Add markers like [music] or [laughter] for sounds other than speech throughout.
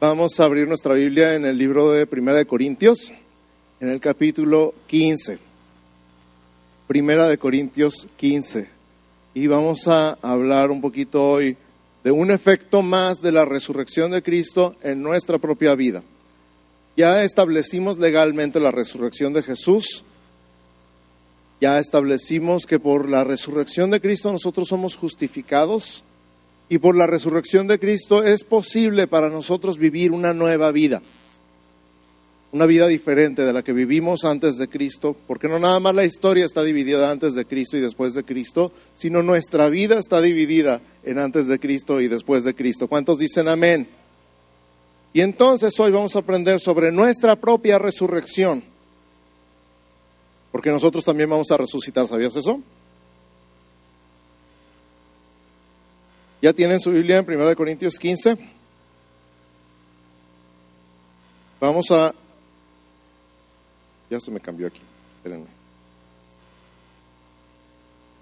Vamos a abrir nuestra Biblia en el libro de Primera de Corintios, en el capítulo 15. Primera de Corintios 15. Y vamos a hablar un poquito hoy de un efecto más de la resurrección de Cristo en nuestra propia vida. Ya establecimos legalmente la resurrección de Jesús. Ya establecimos que por la resurrección de Cristo nosotros somos justificados y por la resurrección de Cristo es posible para nosotros vivir una nueva vida, una vida diferente de la que vivimos antes de Cristo, porque no nada más la historia está dividida antes de Cristo y después de Cristo, sino nuestra vida está dividida en antes de Cristo y después de Cristo. ¿Cuántos dicen amén? Y entonces hoy vamos a aprender sobre nuestra propia resurrección, porque nosotros también vamos a resucitar, ¿sabías eso? ¿Ya tienen su Biblia en 1 Corintios 15? Vamos a... Ya se me cambió aquí, espérenme.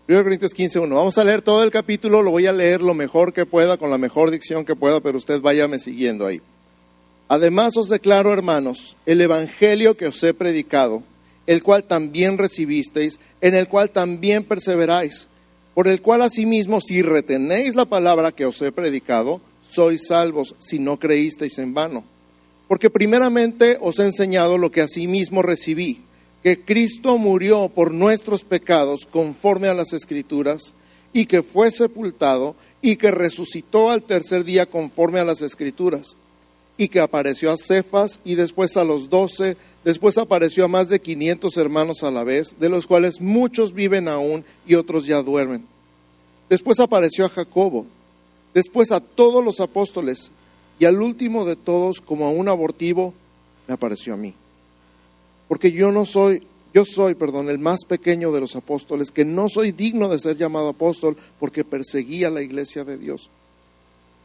1 Corintios 15, 1. Vamos a leer todo el capítulo, lo voy a leer lo mejor que pueda, con la mejor dicción que pueda, pero usted váyame siguiendo ahí. Además os declaro, hermanos, el Evangelio que os he predicado, el cual también recibisteis, en el cual también perseveráis por el cual asimismo, si retenéis la palabra que os he predicado, sois salvos si no creísteis en vano. Porque primeramente os he enseñado lo que asimismo recibí, que Cristo murió por nuestros pecados conforme a las Escrituras, y que fue sepultado, y que resucitó al tercer día conforme a las Escrituras, y que apareció a Cefas y después a los doce, después apareció a más de quinientos hermanos a la vez, de los cuales muchos viven aún y otros ya duermen. Después apareció a Jacobo, después a todos los apóstoles y al último de todos, como a un abortivo, me apareció a mí. Porque yo no soy, yo soy, perdón, el más pequeño de los apóstoles, que no soy digno de ser llamado apóstol porque perseguía la iglesia de Dios.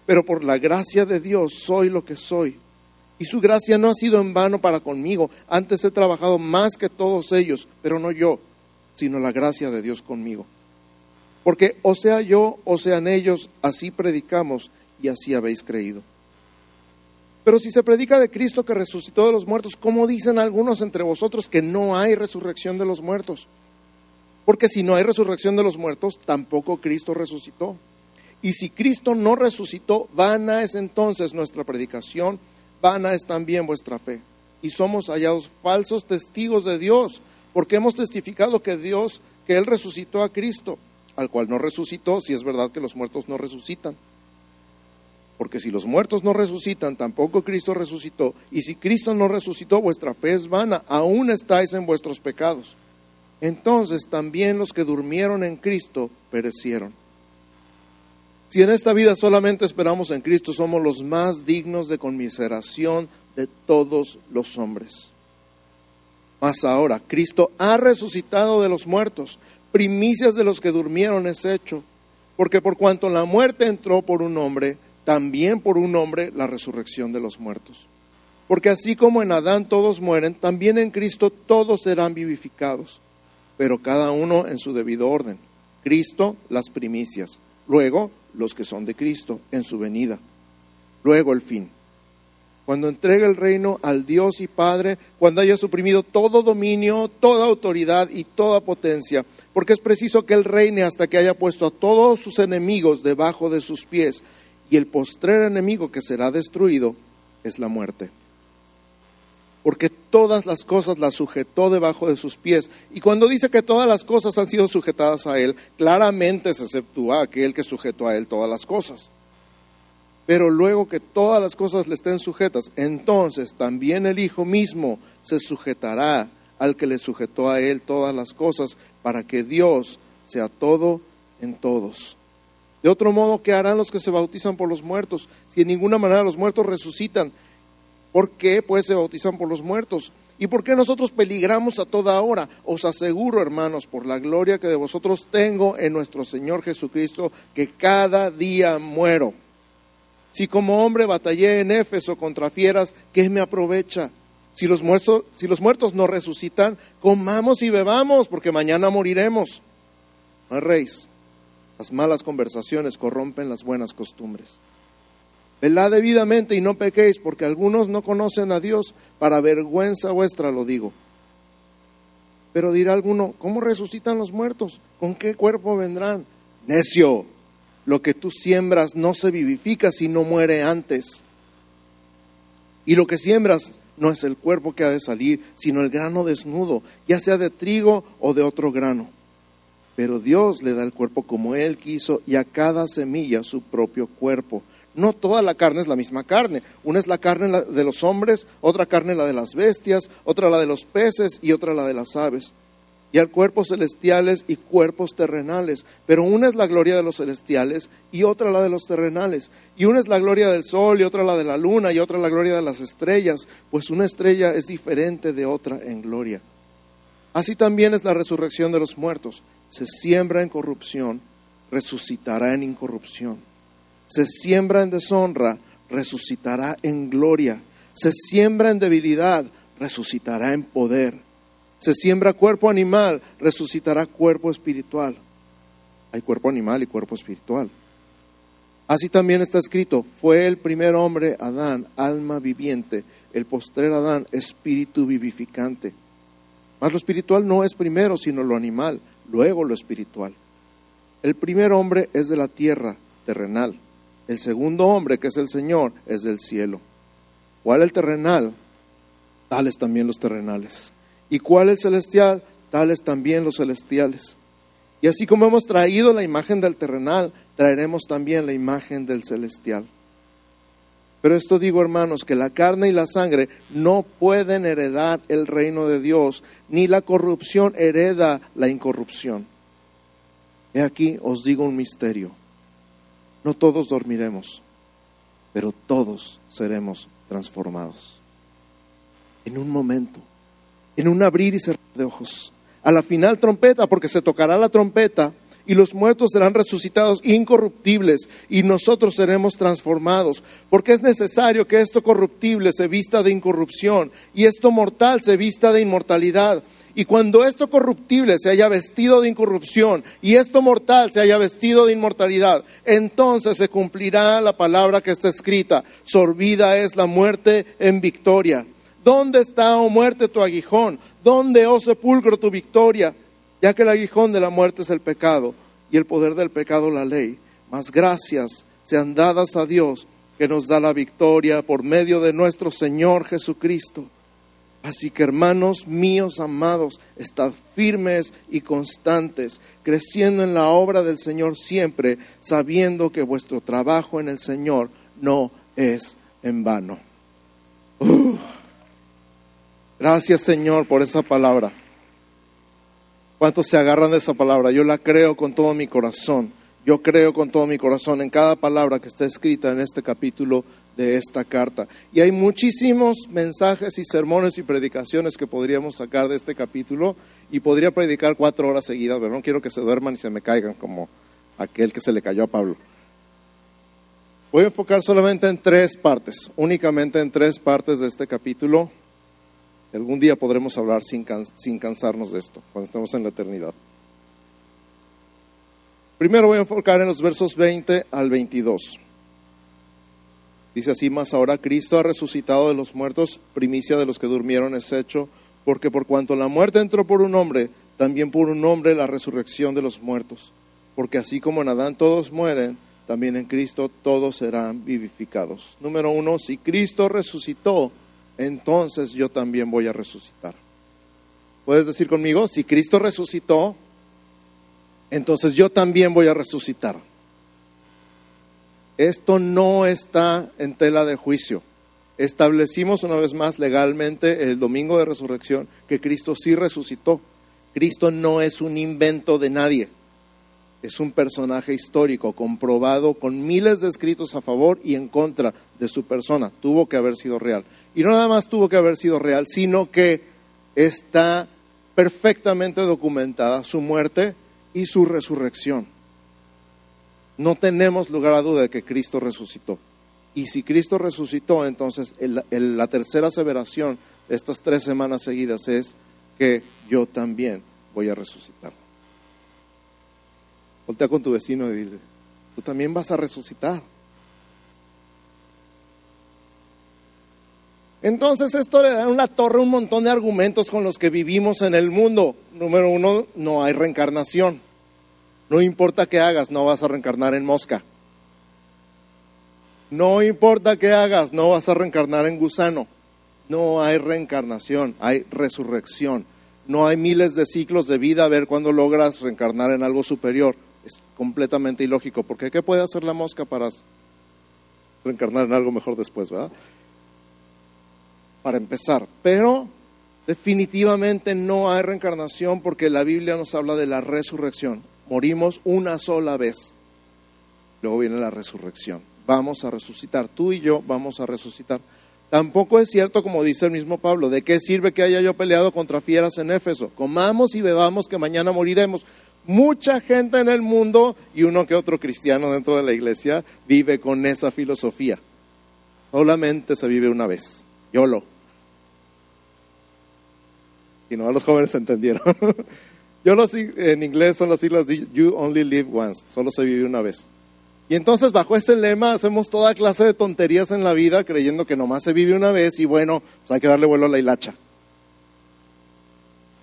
Pero por la gracia de Dios soy lo que soy. Y su gracia no ha sido en vano para conmigo. Antes he trabajado más que todos ellos, pero no yo, sino la gracia de Dios conmigo. Porque o sea yo o sean ellos, así predicamos y así habéis creído. Pero si se predica de Cristo que resucitó de los muertos, ¿cómo dicen algunos entre vosotros que no hay resurrección de los muertos? Porque si no hay resurrección de los muertos, tampoco Cristo resucitó. Y si Cristo no resucitó, vana es entonces nuestra predicación, vana es también vuestra fe. Y somos hallados falsos testigos de Dios, porque hemos testificado que Dios, que Él resucitó a Cristo al cual no resucitó, si es verdad que los muertos no resucitan. Porque si los muertos no resucitan, tampoco Cristo resucitó. Y si Cristo no resucitó, vuestra fe es vana, aún estáis en vuestros pecados. Entonces también los que durmieron en Cristo perecieron. Si en esta vida solamente esperamos en Cristo, somos los más dignos de conmiseración de todos los hombres. Mas ahora, Cristo ha resucitado de los muertos primicias de los que durmieron es hecho, porque por cuanto la muerte entró por un hombre, también por un hombre la resurrección de los muertos. Porque así como en Adán todos mueren, también en Cristo todos serán vivificados, pero cada uno en su debido orden. Cristo las primicias, luego los que son de Cristo en su venida, luego el fin. Cuando entregue el reino al Dios y Padre, cuando haya suprimido todo dominio, toda autoridad y toda potencia, porque es preciso que Él reine hasta que haya puesto a todos sus enemigos debajo de sus pies, y el postrer enemigo que será destruido es la muerte. Porque todas las cosas las sujetó debajo de sus pies. Y cuando dice que todas las cosas han sido sujetadas a Él, claramente se exceptúa aquel que sujetó a Él todas las cosas. Pero luego que todas las cosas le estén sujetas, entonces también el Hijo mismo se sujetará al que le sujetó a él todas las cosas, para que Dios sea todo en todos. De otro modo, ¿qué harán los que se bautizan por los muertos? Si en ninguna manera los muertos resucitan, ¿por qué pues se bautizan por los muertos? ¿Y por qué nosotros peligramos a toda hora? Os aseguro, hermanos, por la gloria que de vosotros tengo en nuestro Señor Jesucristo, que cada día muero. Si como hombre batallé en Éfeso contra fieras, ¿qué me aprovecha? Si los, muertos, si los muertos no resucitan, comamos y bebamos, porque mañana moriremos. No Las malas conversaciones corrompen las buenas costumbres. Velad debidamente y no pequéis, porque algunos no conocen a Dios, para vergüenza vuestra lo digo. Pero dirá alguno, ¿cómo resucitan los muertos? ¿Con qué cuerpo vendrán? Necio, lo que tú siembras no se vivifica si no muere antes. Y lo que siembras no es el cuerpo que ha de salir, sino el grano desnudo, ya sea de trigo o de otro grano. Pero Dios le da el cuerpo como Él quiso y a cada semilla su propio cuerpo. No toda la carne es la misma carne. Una es la carne de los hombres, otra carne la de las bestias, otra la de los peces y otra la de las aves y al cuerpos celestiales y cuerpos terrenales. Pero una es la gloria de los celestiales y otra la de los terrenales. Y una es la gloria del sol y otra la de la luna y otra la gloria de las estrellas, pues una estrella es diferente de otra en gloria. Así también es la resurrección de los muertos. Se siembra en corrupción, resucitará en incorrupción. Se siembra en deshonra, resucitará en gloria. Se siembra en debilidad, resucitará en poder se siembra cuerpo animal, resucitará cuerpo espiritual. Hay cuerpo animal y cuerpo espiritual. Así también está escrito, fue el primer hombre Adán, alma viviente, el postrer Adán, espíritu vivificante. Mas lo espiritual no es primero, sino lo animal, luego lo espiritual. El primer hombre es de la tierra, terrenal. El segundo hombre, que es el Señor, es del cielo. ¿Cuál el terrenal? Tales también los terrenales. ¿Y cuál el celestial? Tales también los celestiales. Y así como hemos traído la imagen del terrenal, traeremos también la imagen del celestial. Pero esto digo, hermanos, que la carne y la sangre no pueden heredar el reino de Dios, ni la corrupción hereda la incorrupción. He aquí os digo un misterio. No todos dormiremos, pero todos seremos transformados. En un momento en un abrir y cerrar de ojos. A la final trompeta, porque se tocará la trompeta y los muertos serán resucitados incorruptibles y nosotros seremos transformados, porque es necesario que esto corruptible se vista de incorrupción y esto mortal se vista de inmortalidad. Y cuando esto corruptible se haya vestido de incorrupción y esto mortal se haya vestido de inmortalidad, entonces se cumplirá la palabra que está escrita, sorbida es la muerte en victoria. ¿Dónde está, oh muerte, tu aguijón? ¿Dónde, oh sepulcro, tu victoria? Ya que el aguijón de la muerte es el pecado y el poder del pecado la ley. Mas gracias sean dadas a Dios que nos da la victoria por medio de nuestro Señor Jesucristo. Así que hermanos míos amados, estad firmes y constantes, creciendo en la obra del Señor siempre, sabiendo que vuestro trabajo en el Señor no es en vano. Gracias Señor por esa palabra. ¿Cuántos se agarran de esa palabra? Yo la creo con todo mi corazón. Yo creo con todo mi corazón en cada palabra que está escrita en este capítulo de esta carta. Y hay muchísimos mensajes y sermones y predicaciones que podríamos sacar de este capítulo y podría predicar cuatro horas seguidas, pero no quiero que se duerman y se me caigan como aquel que se le cayó a Pablo. Voy a enfocar solamente en tres partes, únicamente en tres partes de este capítulo Algún día podremos hablar sin, sin cansarnos de esto, cuando estemos en la eternidad. Primero voy a enfocar en los versos 20 al 22. Dice así, más ahora Cristo ha resucitado de los muertos, primicia de los que durmieron es hecho, porque por cuanto la muerte entró por un hombre, también por un hombre la resurrección de los muertos. Porque así como en Adán todos mueren, también en Cristo todos serán vivificados. Número uno, si Cristo resucitó, entonces yo también voy a resucitar. ¿Puedes decir conmigo? Si Cristo resucitó, entonces yo también voy a resucitar. Esto no está en tela de juicio. Establecimos una vez más legalmente el domingo de resurrección que Cristo sí resucitó. Cristo no es un invento de nadie es un personaje histórico comprobado con miles de escritos a favor y en contra de su persona. Tuvo que haber sido real. Y no nada más tuvo que haber sido real, sino que está perfectamente documentada su muerte y su resurrección. No tenemos lugar a duda de que Cristo resucitó. Y si Cristo resucitó, entonces la tercera aseveración de estas tres semanas seguidas es que yo también voy a resucitar. Voltea con tu vecino y dile, tú también vas a resucitar. Entonces esto le da una torre un montón de argumentos con los que vivimos en el mundo. Número uno, no hay reencarnación. No importa qué hagas, no vas a reencarnar en mosca. No importa qué hagas, no vas a reencarnar en gusano. No hay reencarnación, hay resurrección. No hay miles de ciclos de vida a ver cuándo logras reencarnar en algo superior. Es completamente ilógico, porque ¿qué puede hacer la mosca para reencarnar en algo mejor después, verdad? Para empezar. Pero definitivamente no hay reencarnación porque la Biblia nos habla de la resurrección. Morimos una sola vez. Luego viene la resurrección. Vamos a resucitar. Tú y yo vamos a resucitar. Tampoco es cierto, como dice el mismo Pablo, ¿de qué sirve que haya yo peleado contra fieras en Éfeso? Comamos y bebamos que mañana moriremos. Mucha gente en el mundo y uno que otro cristiano dentro de la iglesia vive con esa filosofía. Solamente se vive una vez. Yo no los jóvenes entendieron. [laughs] Yo los, en inglés son las siglas de You Only Live Once, solo se vive una vez. Y entonces bajo ese lema hacemos toda clase de tonterías en la vida creyendo que nomás se vive una vez y bueno, pues hay que darle vuelo a la hilacha.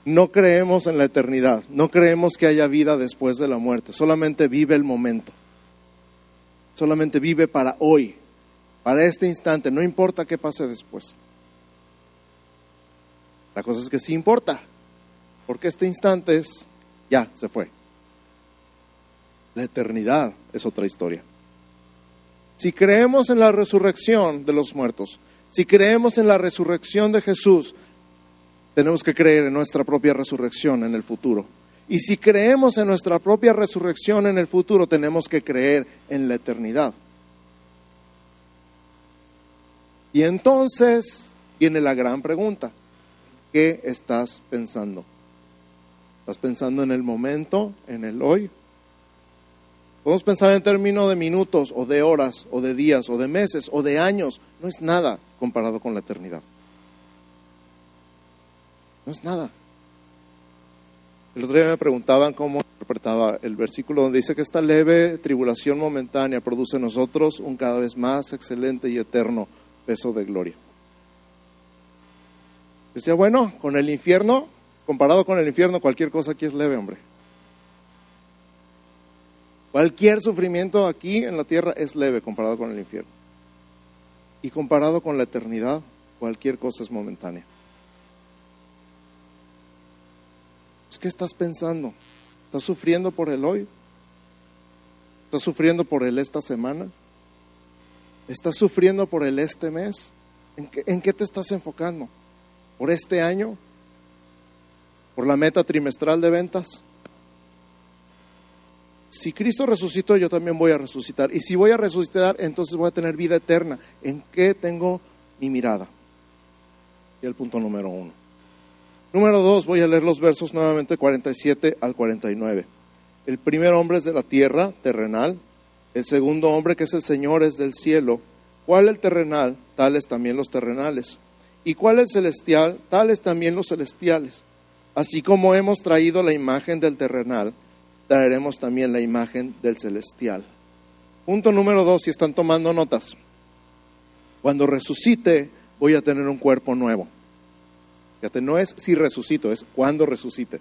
No creemos en la eternidad, no creemos que haya vida después de la muerte, solamente vive el momento. Solamente vive para hoy, para este instante, no importa qué pase después. La cosa es que sí importa, porque este instante es, ya, se fue. La eternidad es otra historia. Si creemos en la resurrección de los muertos, si creemos en la resurrección de Jesús, tenemos que creer en nuestra propia resurrección en el futuro. Y si creemos en nuestra propia resurrección en el futuro, tenemos que creer en la eternidad. Y entonces viene la gran pregunta. ¿Qué estás pensando? ¿Estás pensando en el momento, en el hoy? Podemos pensar en términos de minutos o de horas o de días o de meses o de años. No es nada comparado con la eternidad. No es nada. El otro día me preguntaban cómo interpretaba el versículo donde dice que esta leve tribulación momentánea produce en nosotros un cada vez más excelente y eterno peso de gloria. Decía, bueno, con el infierno, comparado con el infierno, cualquier cosa aquí es leve, hombre. Cualquier sufrimiento aquí en la tierra es leve comparado con el infierno. Y comparado con la eternidad, cualquier cosa es momentánea. ¿Qué estás pensando? ¿Estás sufriendo por el hoy? ¿Estás sufriendo por el esta semana? ¿Estás sufriendo por el este mes? ¿En qué, en qué te estás enfocando? Por este año, por la meta trimestral de ventas. Si Cristo resucitó, yo también voy a resucitar. Y si voy a resucitar, entonces voy a tener vida eterna. ¿En qué tengo mi mirada? Y el punto número uno. Número dos, voy a leer los versos nuevamente 47 al 49. El primer hombre es de la tierra, terrenal. El segundo hombre, que es el Señor, es del cielo. ¿Cuál el terrenal? Tales también los terrenales. ¿Y cuál es celestial? Tales también los celestiales. Así como hemos traído la imagen del terrenal, traeremos también la imagen del celestial. Punto número dos, si están tomando notas. Cuando resucite, voy a tener un cuerpo nuevo. Fíjate, no es si resucito, es cuando resucite.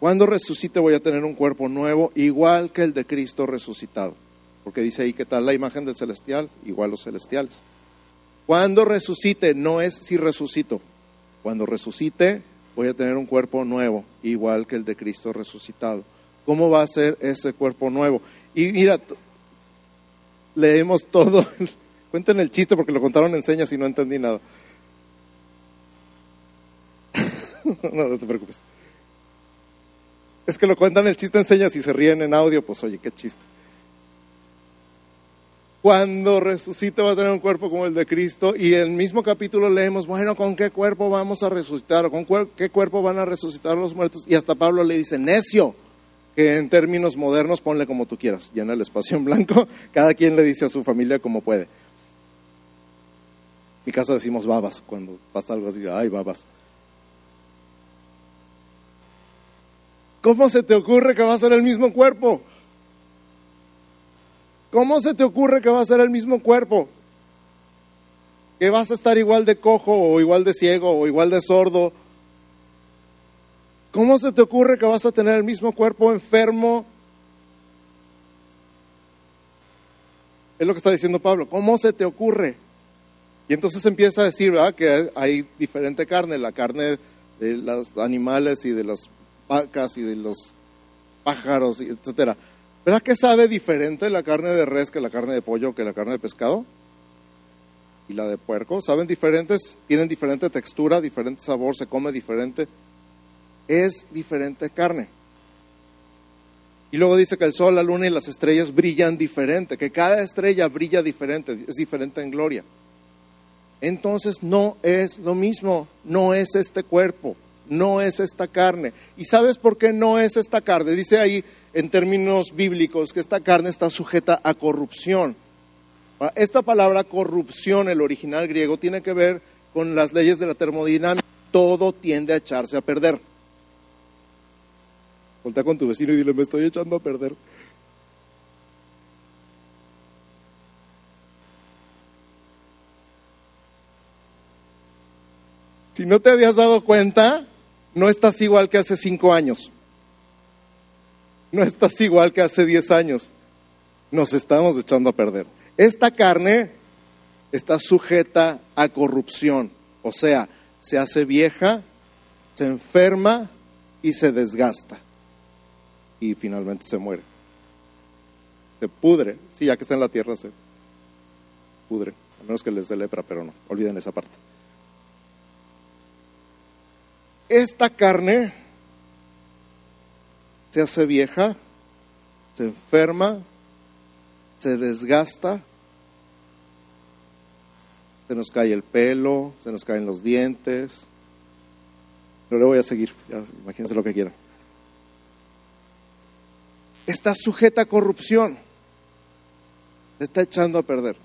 Cuando resucite voy a tener un cuerpo nuevo, igual que el de Cristo resucitado. Porque dice ahí que tal la imagen del celestial, igual los celestiales. Cuando resucite, no es si resucito. Cuando resucite, voy a tener un cuerpo nuevo, igual que el de Cristo resucitado. ¿Cómo va a ser ese cuerpo nuevo? Y mira, leemos todo. [laughs] Cuenten el chiste porque lo contaron en señas y no entendí nada. [laughs] no, no te preocupes. Es que lo cuentan el chiste en señas y se ríen en audio, pues oye, qué chiste cuando resucite va a tener un cuerpo como el de Cristo. Y en el mismo capítulo leemos, bueno, ¿con qué cuerpo vamos a resucitar? ¿O con qué cuerpo van a resucitar los muertos? Y hasta Pablo le dice, necio, que en términos modernos ponle como tú quieras, llena el espacio en blanco, [laughs] cada quien le dice a su familia como puede. En mi casa decimos babas cuando pasa algo así, ay, babas. ¿Cómo se te ocurre que va a ser el mismo cuerpo? ¿Cómo se te ocurre que va a ser el mismo cuerpo? que vas a estar igual de cojo o igual de ciego o igual de sordo. ¿Cómo se te ocurre que vas a tener el mismo cuerpo enfermo? Es lo que está diciendo Pablo. ¿Cómo se te ocurre? Y entonces empieza a decir ¿verdad? que hay diferente carne, la carne de los animales y de las vacas y de los pájaros, etcétera. ¿Verdad que sabe diferente la carne de res que la carne de pollo que la carne de pescado? Y la de puerco, ¿saben diferentes? Tienen diferente textura, diferente sabor, se come diferente. Es diferente carne. Y luego dice que el sol, la luna y las estrellas brillan diferente, que cada estrella brilla diferente, es diferente en gloria. Entonces no es lo mismo, no es este cuerpo no es esta carne. ¿Y sabes por qué no es esta carne? Dice ahí en términos bíblicos que esta carne está sujeta a corrupción. Esta palabra corrupción, el original griego, tiene que ver con las leyes de la termodinámica. Todo tiende a echarse a perder. Voltea con tu vecino y dile, me estoy echando a perder. Si no te habías dado cuenta, no estás igual que hace cinco años. [laughs] No estás igual que hace diez años. Nos estamos echando a perder. Esta carne está sujeta a corrupción. O sea, se hace vieja, se enferma y se desgasta. Y finalmente se muere. Se pudre. Sí, ya que está en la tierra, se pudre. A menos que les dé lepra, pero no. Olviden esa parte esta carne se hace vieja, se enferma, se desgasta, se nos cae el pelo, se nos caen los dientes. No le voy a seguir, imagínense lo que quieran. Está sujeta a corrupción, se está echando a perder.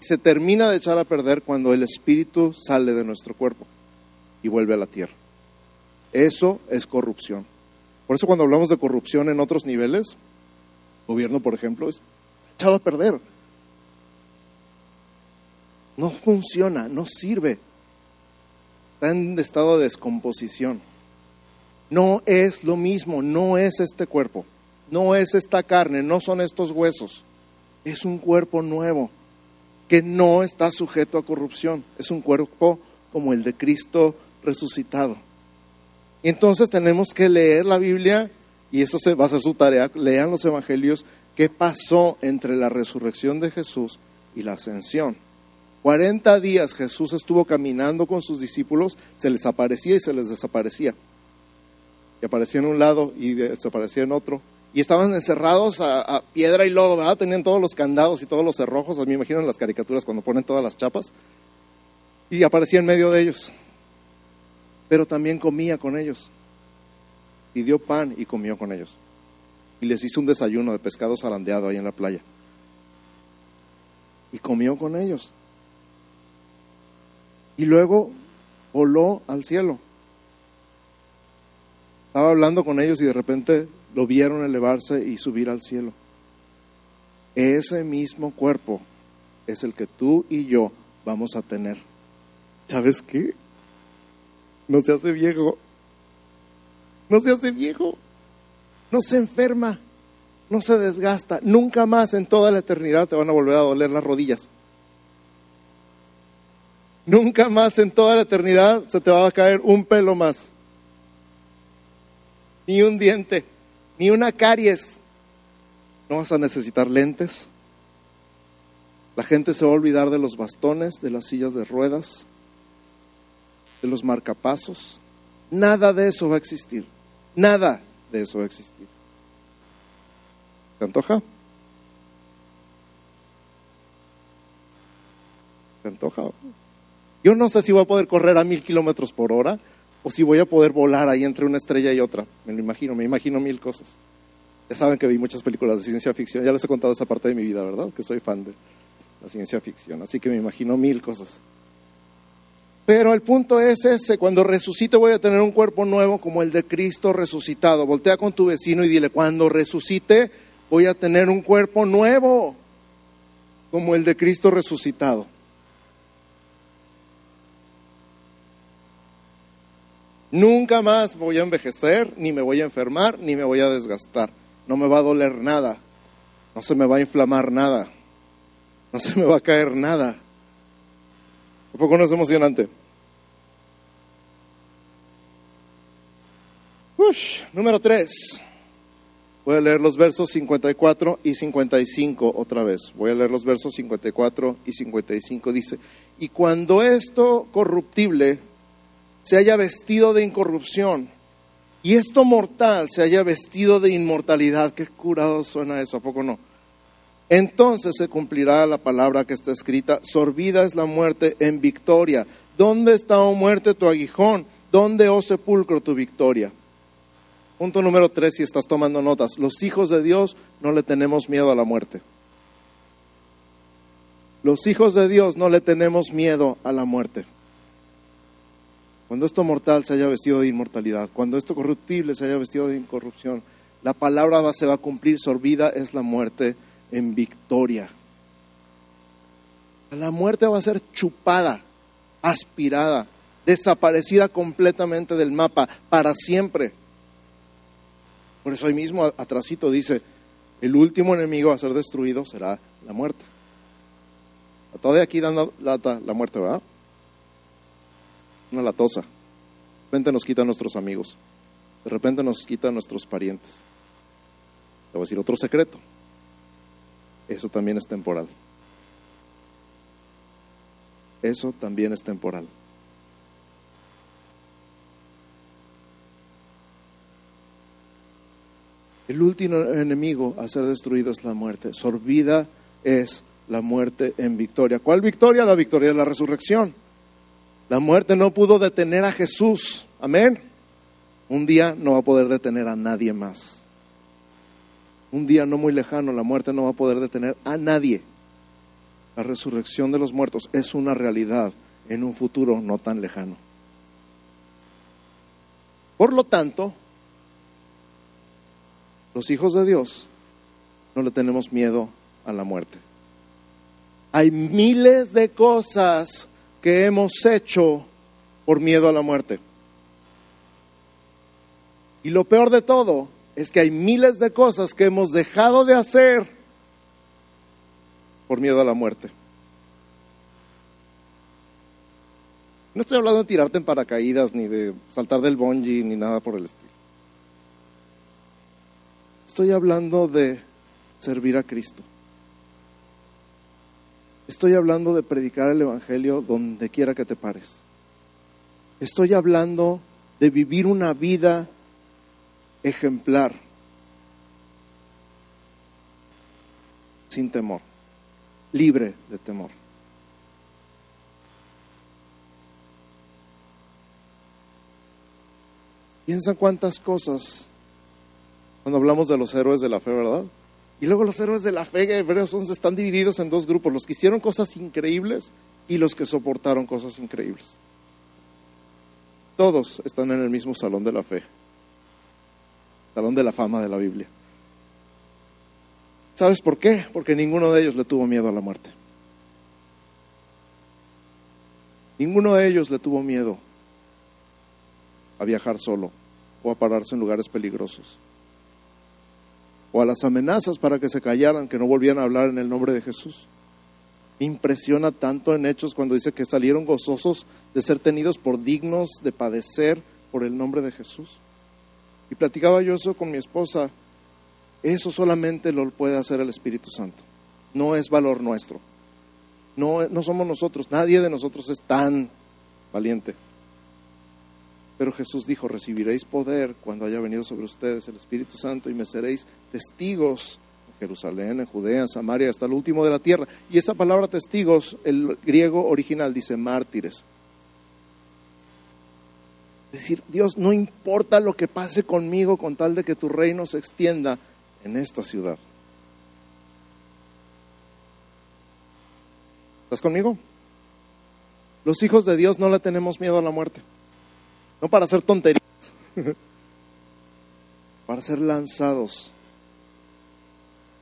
Se termina de echar a perder cuando el espíritu sale de nuestro cuerpo y vuelve a la tierra. Eso es corrupción. Por eso cuando hablamos de corrupción en otros niveles, gobierno por ejemplo, es echado a perder. No funciona, no sirve. Está en estado de descomposición. No es lo mismo, no es este cuerpo, no es esta carne, no son estos huesos. Es un cuerpo nuevo que no está sujeto a corrupción. Es un cuerpo como el de Cristo resucitado. Entonces tenemos que leer la Biblia y eso va a ser su tarea. Lean los evangelios. ¿Qué pasó entre la resurrección de Jesús y la ascensión? 40 días Jesús estuvo caminando con sus discípulos, se les aparecía y se les desaparecía. Y aparecía en un lado y desaparecía en otro. Y estaban encerrados a, piedra y lodo, ¿verdad? Tenían todos los candados y todos los cerrojos. A mí me imagino las caricaturas cuando ponen todas las chapas. Y aparecía en medio de ellos pero también comía con ellos. Y dio pan y comió con ellos. Y les hizo un desayuno de pescado zarandeado ahí en la playa. Y comió con ellos. Y luego voló al cielo. Estaba hablando con ellos y de repente lo vieron elevarse y subir al cielo. Ese mismo cuerpo es el que tú y yo vamos a tener. ¿Sabes qué? No se hace viejo, no se hace viejo, no se enferma, no se desgasta. Nunca más en toda la eternidad te van a volver a doler las rodillas. Nunca más en toda la eternidad se te va a caer un pelo más. Ni un diente, ni una caries. No vas a necesitar lentes. La gente se va a olvidar de los bastones, de las sillas de ruedas de los marcapasos. Nada de eso va a existir. Nada de eso va a existir. ¿Te antoja? ¿Te antoja? Yo no sé si voy a poder correr a mil kilómetros por hora o si voy a poder volar ahí entre una estrella y otra. Me lo imagino, me imagino mil cosas. Ya saben que vi muchas películas de ciencia ficción. Ya les he contado esa parte de mi vida, ¿verdad? Que soy fan de la ciencia ficción. Así que me imagino mil cosas. Pero el punto es ese, cuando resucite voy a tener un cuerpo nuevo como el de Cristo resucitado. Voltea con tu vecino y dile, cuando resucite voy a tener un cuerpo nuevo como el de Cristo resucitado. Nunca más voy a envejecer, ni me voy a enfermar, ni me voy a desgastar. No me va a doler nada, no se me va a inflamar nada, no se me va a caer nada. ¿A poco no es emocionante? Ush, número 3. Voy a leer los versos 54 y 55 otra vez. Voy a leer los versos 54 y 55. Dice, y cuando esto corruptible se haya vestido de incorrupción y esto mortal se haya vestido de inmortalidad, qué curado suena eso, ¿a poco no? Entonces se cumplirá la palabra que está escrita, sorbida es la muerte en victoria. ¿Dónde está, oh muerte, tu aguijón? ¿Dónde, oh sepulcro, tu victoria? Punto número tres, si estás tomando notas, los hijos de Dios no le tenemos miedo a la muerte. Los hijos de Dios no le tenemos miedo a la muerte. Cuando esto mortal se haya vestido de inmortalidad, cuando esto corruptible se haya vestido de incorrupción, la palabra se va a cumplir, sorbida es la muerte en victoria. La muerte va a ser chupada, aspirada, desaparecida completamente del mapa para siempre. Por eso ahí mismo atrásito dice, el último enemigo a ser destruido será la muerte. Todavía aquí dando lata la muerte, ¿verdad? Una latosa. De repente nos quita a nuestros amigos. De repente nos quita a nuestros parientes. Te voy a decir otro secreto. Eso también es temporal. Eso también es temporal. El último enemigo a ser destruido es la muerte. Sorbida es la muerte en victoria. ¿Cuál victoria? La victoria de la resurrección. La muerte no pudo detener a Jesús. Amén. Un día no va a poder detener a nadie más. Un día no muy lejano, la muerte no va a poder detener a nadie. La resurrección de los muertos es una realidad en un futuro no tan lejano. Por lo tanto, los hijos de Dios no le tenemos miedo a la muerte. Hay miles de cosas que hemos hecho por miedo a la muerte. Y lo peor de todo es que hay miles de cosas que hemos dejado de hacer por miedo a la muerte. No estoy hablando de tirarte en paracaídas, ni de saltar del bungee, ni nada por el estilo. Estoy hablando de servir a Cristo. Estoy hablando de predicar el Evangelio donde quiera que te pares. Estoy hablando de vivir una vida ejemplar, sin temor, libre de temor. Piensa cuántas cosas cuando hablamos de los héroes de la fe, ¿verdad? Y luego los héroes de la fe, hebreos están divididos en dos grupos, los que hicieron cosas increíbles y los que soportaron cosas increíbles. Todos están en el mismo salón de la fe, salón de la fama de la Biblia. ¿Sabes por qué? Porque ninguno de ellos le tuvo miedo a la muerte. Ninguno de ellos le tuvo miedo a viajar solo o a pararse en lugares peligrosos o a las amenazas para que se callaran, que no volvieran a hablar en el nombre de Jesús. impresiona tanto en Hechos cuando dice que salieron gozosos de ser tenidos por dignos de padecer por el nombre de Jesús. Y platicaba yo eso con mi esposa. Eso solamente lo puede hacer el Espíritu Santo. No es valor nuestro. No, no somos nosotros. Nadie de nosotros es tan valiente. Pero Jesús dijo, recibiréis poder cuando haya venido sobre ustedes el Espíritu Santo y me seréis testigos en Jerusalén, en Judea, en Samaria, hasta el último de la tierra. Y esa palabra testigos, el griego original dice mártires. Es decir, Dios, no importa lo que pase conmigo con tal de que tu reino se extienda en esta ciudad. ¿Estás conmigo? Los hijos de Dios no le tenemos miedo a la muerte no para hacer tonterías, [laughs] para ser lanzados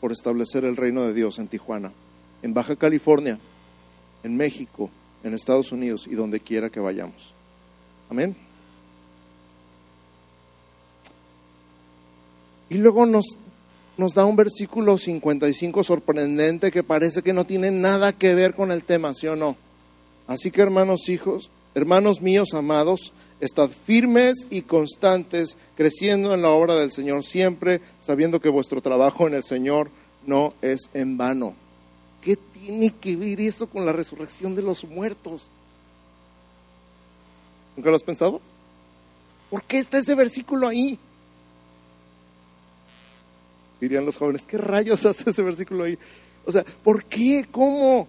por establecer el reino de Dios en Tijuana, en Baja California, en México, en Estados Unidos y donde quiera que vayamos. Amén. Y luego nos, nos da un versículo 55 sorprendente que parece que no tiene nada que ver con el tema, ¿sí o no? Así que hermanos hijos, hermanos míos amados, estad firmes y constantes, creciendo en la obra del Señor siempre, sabiendo que vuestro trabajo en el Señor no es en vano. ¿Qué tiene que ver eso con la resurrección de los muertos? ¿Nunca lo has pensado? ¿Por qué está ese versículo ahí? Dirían los jóvenes, ¿qué rayos [laughs] hace ese versículo ahí? O sea, ¿por qué? ¿Cómo?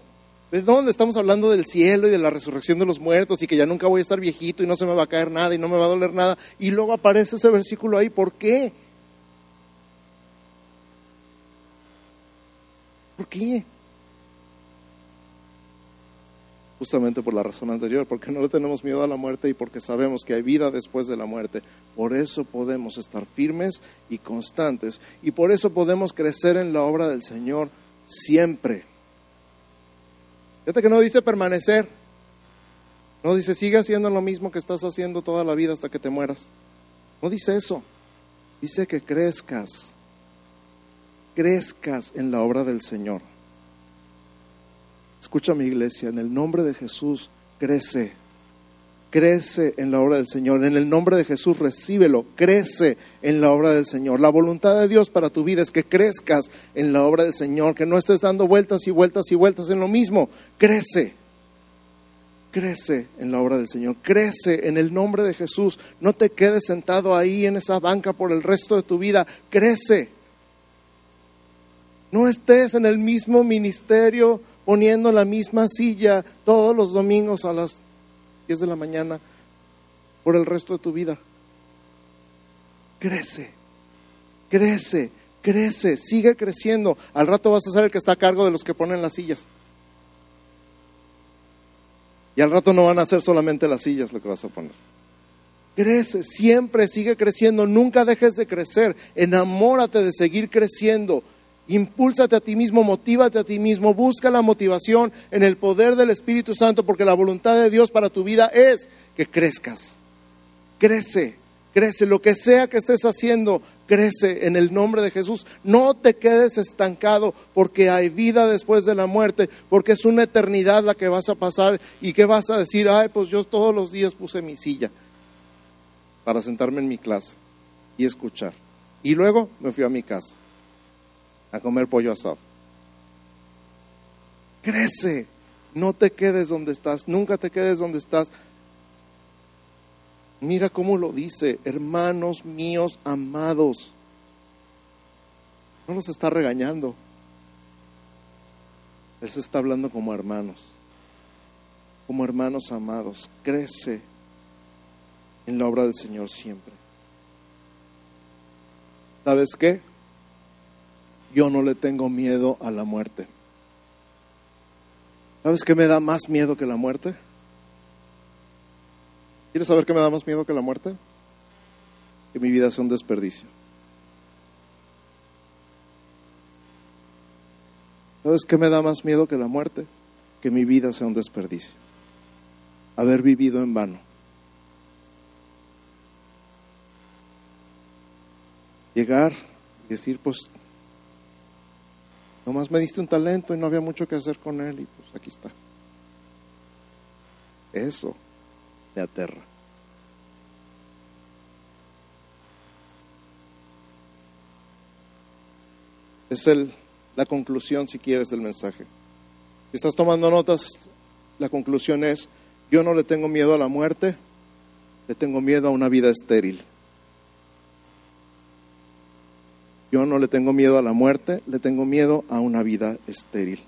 ¿De dónde estamos hablando del cielo y de la resurrección de los muertos y que ya nunca voy a estar viejito y no se me va a caer nada y no me va a doler nada? Y luego aparece ese versículo ahí, ¿por qué? ¿Por qué? Justamente por la razón anterior, porque no le tenemos miedo a la muerte y porque sabemos que hay vida después de la muerte. Por eso podemos estar firmes y constantes y por eso podemos crecer en la obra del Señor siempre. Fíjate que no dice permanecer, no dice sigue haciendo lo mismo que estás haciendo toda la vida hasta que te mueras. No dice eso, dice que crezcas crezcas en la obra del Señor. Escucha mi iglesia, en el nombre de Jesús, crece. Crece en la obra del Señor. En el nombre de Jesús, recíbelo. Crece en la obra del Señor. La voluntad de Dios para tu vida es que crezcas en la obra del Señor, que no estés dando vueltas y vueltas y vueltas en lo mismo. Crece. Crece en la obra del Señor, crece en el nombre de Jesús. No te quedes sentado ahí en esa banca por el resto de tu vida. Crece. No estés en el mismo ministerio poniendo la misma silla todos los domingos a las 10 de la mañana por el resto de tu vida. Crece, crece, crece, sigue creciendo. Al rato vas a ser el que está a cargo de los que ponen las sillas. Y al rato no van a ser solamente las sillas lo que vas a poner. Crece, siempre sigue creciendo, nunca dejes de crecer, enamórate de seguir creciendo. Impúlsate a ti mismo, motívate a ti mismo, busca la motivación en el poder del Espíritu Santo, porque la voluntad de Dios para tu vida es que crezcas. Crece, crece, lo que sea que estés haciendo, crece en el nombre de Jesús. No te quedes estancado porque hay vida después de la muerte, porque es una eternidad la que vas a pasar y que vas a decir, ay, pues yo todos los días puse mi silla para sentarme en mi clase y escuchar. Y luego me fui a mi casa a comer pollo asado. Crece, no te quedes donde estás, nunca te quedes donde estás. Mira cómo lo dice, hermanos míos amados. No los está regañando. Él se está hablando como hermanos, como hermanos amados. Crece en la obra del Señor siempre. ¿Sabes qué? Yo no le tengo miedo a la muerte. ¿Sabes qué me da más miedo que la muerte? ¿Quieres saber qué me da más miedo que la muerte? Que mi vida sea un desperdicio. ¿Sabes qué me da más miedo que la muerte? Que mi vida sea un desperdicio. Haber vivido en vano. Llegar y decir, pues Nomás me diste un talento y no había mucho que hacer con él y pues aquí está. Eso me aterra. Es el, la conclusión, si quieres, del mensaje. Si estás tomando notas, la conclusión es, yo no le tengo miedo a la muerte, le tengo miedo a una vida estéril. Yo no le tengo miedo a la muerte, le tengo miedo a una vida estéril.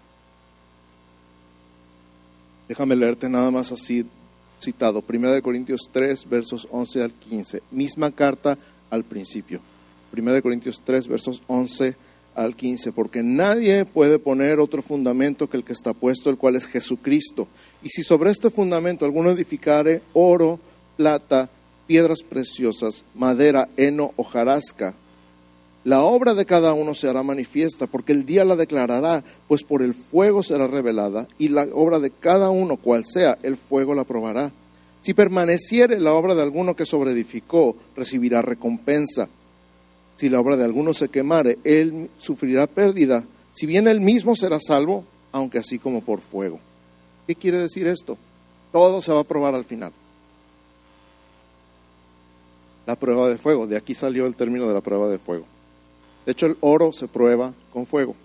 Déjame leerte nada más así citado. 1 Corintios 3, versos 11 al 15. Misma carta al principio. 1 Corintios 3, versos 11 al 15. Porque nadie puede poner otro fundamento que el que está puesto, el cual es Jesucristo. Y si sobre este fundamento alguno edificare oro, plata, piedras preciosas, madera, heno o jarasca, la obra de cada uno se hará manifiesta, porque el día la declarará, pues por el fuego será revelada, y la obra de cada uno, cual sea, el fuego la probará. Si permaneciere la obra de alguno que sobreedificó, recibirá recompensa. si la obra de alguno se quemare, él sufrirá pérdida. Si bien él mismo será salvo, aunque así como por fuego. ¿Qué quiere decir esto? Todo se va a probar al final. La prueba de fuego, de aquí salió el término de la prueba de fuego. De hecho, el oro se prueba con fuego.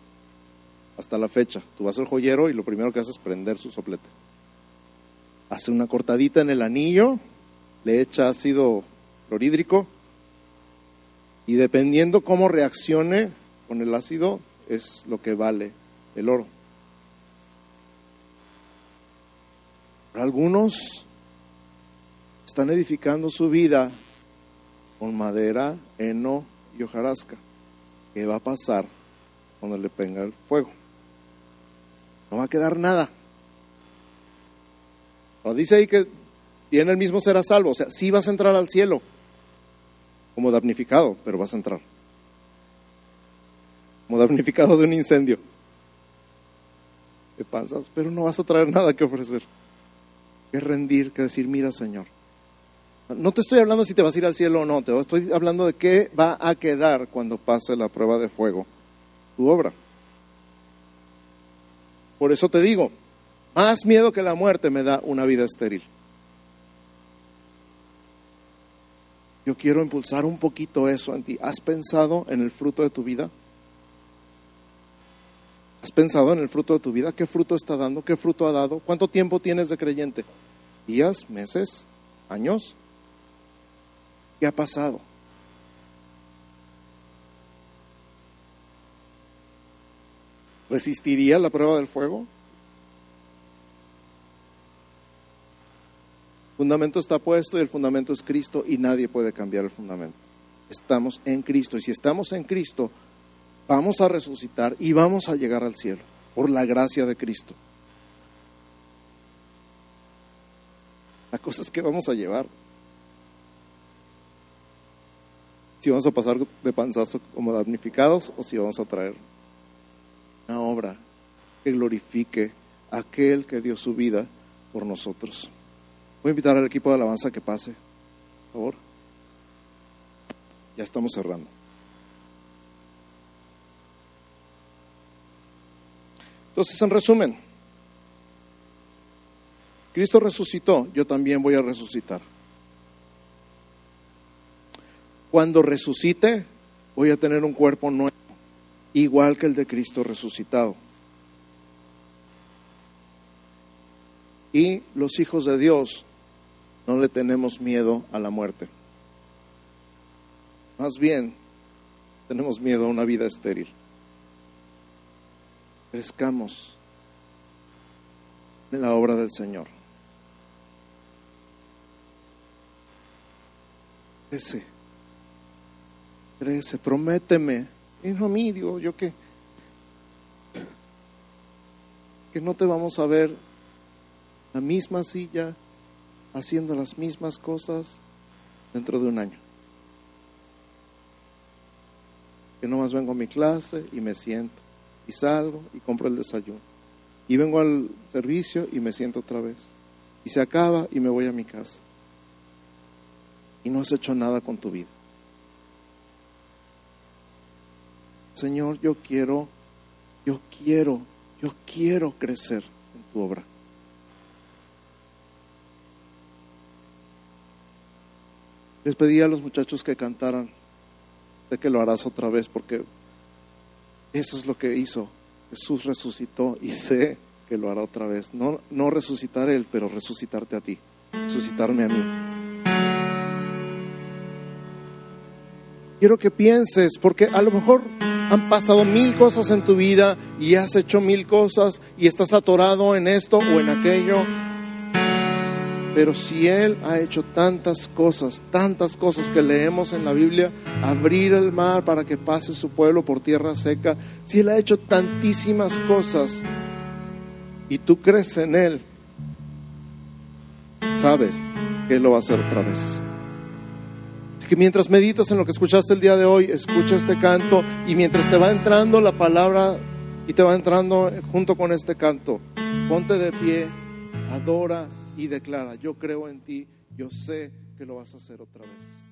Hasta la fecha. Tú vas al joyero y lo primero que haces es prender su soplete. Hace una cortadita en el anillo, le echa ácido clorhídrico y dependiendo cómo reaccione con el ácido es lo que vale el oro. algunos están edificando su vida con madera, heno y hojarasca. ¿Qué va a pasar cuando le venga el fuego? No va a quedar nada. Pero dice ahí que tiene el mismo será salvo. O sea, sí vas a entrar al cielo como damnificado, pero vas a entrar. Como damnificado de un incendio. ¿Qué pasas? Pero no vas a traer nada que ofrecer. Que rendir, que decir, mira Señor. No te estoy hablando si te vas a ir al cielo o no, te estoy hablando de qué va a quedar cuando pase la prueba de fuego, tu obra. Por eso te digo, más miedo que la muerte me da una vida estéril. Yo quiero impulsar un poquito eso en ti. ¿Has pensado en el fruto de tu vida? ¿Has pensado en el fruto de tu vida? ¿Qué fruto está dando? ¿Qué fruto ha dado? ¿Cuánto tiempo tienes de creyente? ¿Días? ¿Meses? ¿Años? ¿Qué ha pasado? ¿Resistiría la prueba del fuego? El fundamento está puesto y el fundamento es Cristo y nadie puede cambiar el fundamento. Estamos en Cristo y si estamos en Cristo, vamos a resucitar y vamos a llegar al cielo por la gracia de Cristo. La cosa es que vamos a llevar. Si vamos a pasar de panzazo como damnificados o si vamos a traer una obra que glorifique a aquel que dio su vida por nosotros. Voy a invitar al equipo de alabanza que pase, por favor. Ya estamos cerrando. Entonces, en resumen, Cristo resucitó, yo también voy a resucitar. Cuando resucite, voy a tener un cuerpo nuevo igual que el de Cristo resucitado. Y los hijos de Dios no le tenemos miedo a la muerte. Más bien, tenemos miedo a una vida estéril. Crezcamos en la obra del Señor. Crece, crece, prométeme y no a mí, digo, yo que, que no te vamos a ver la misma silla haciendo las mismas cosas dentro de un año. Que no más vengo a mi clase y me siento y salgo y compro el desayuno. Y vengo al servicio y me siento otra vez. Y se acaba y me voy a mi casa. Y no has hecho nada con tu vida. Señor, yo quiero, yo quiero, yo quiero crecer en tu obra. Les pedí a los muchachos que cantaran, de que lo harás otra vez, porque eso es lo que hizo. Jesús resucitó y sé que lo hará otra vez. No, no resucitar Él, pero resucitarte a ti, resucitarme a mí. Quiero que pienses, porque a lo mejor han pasado mil cosas en tu vida y has hecho mil cosas y estás atorado en esto o en aquello. Pero si Él ha hecho tantas cosas, tantas cosas que leemos en la Biblia, abrir el mar para que pase su pueblo por tierra seca, si Él ha hecho tantísimas cosas y tú crees en Él, sabes que Él lo va a hacer otra vez que mientras meditas en lo que escuchaste el día de hoy, escucha este canto y mientras te va entrando la palabra y te va entrando junto con este canto, ponte de pie, adora y declara, yo creo en ti, yo sé que lo vas a hacer otra vez.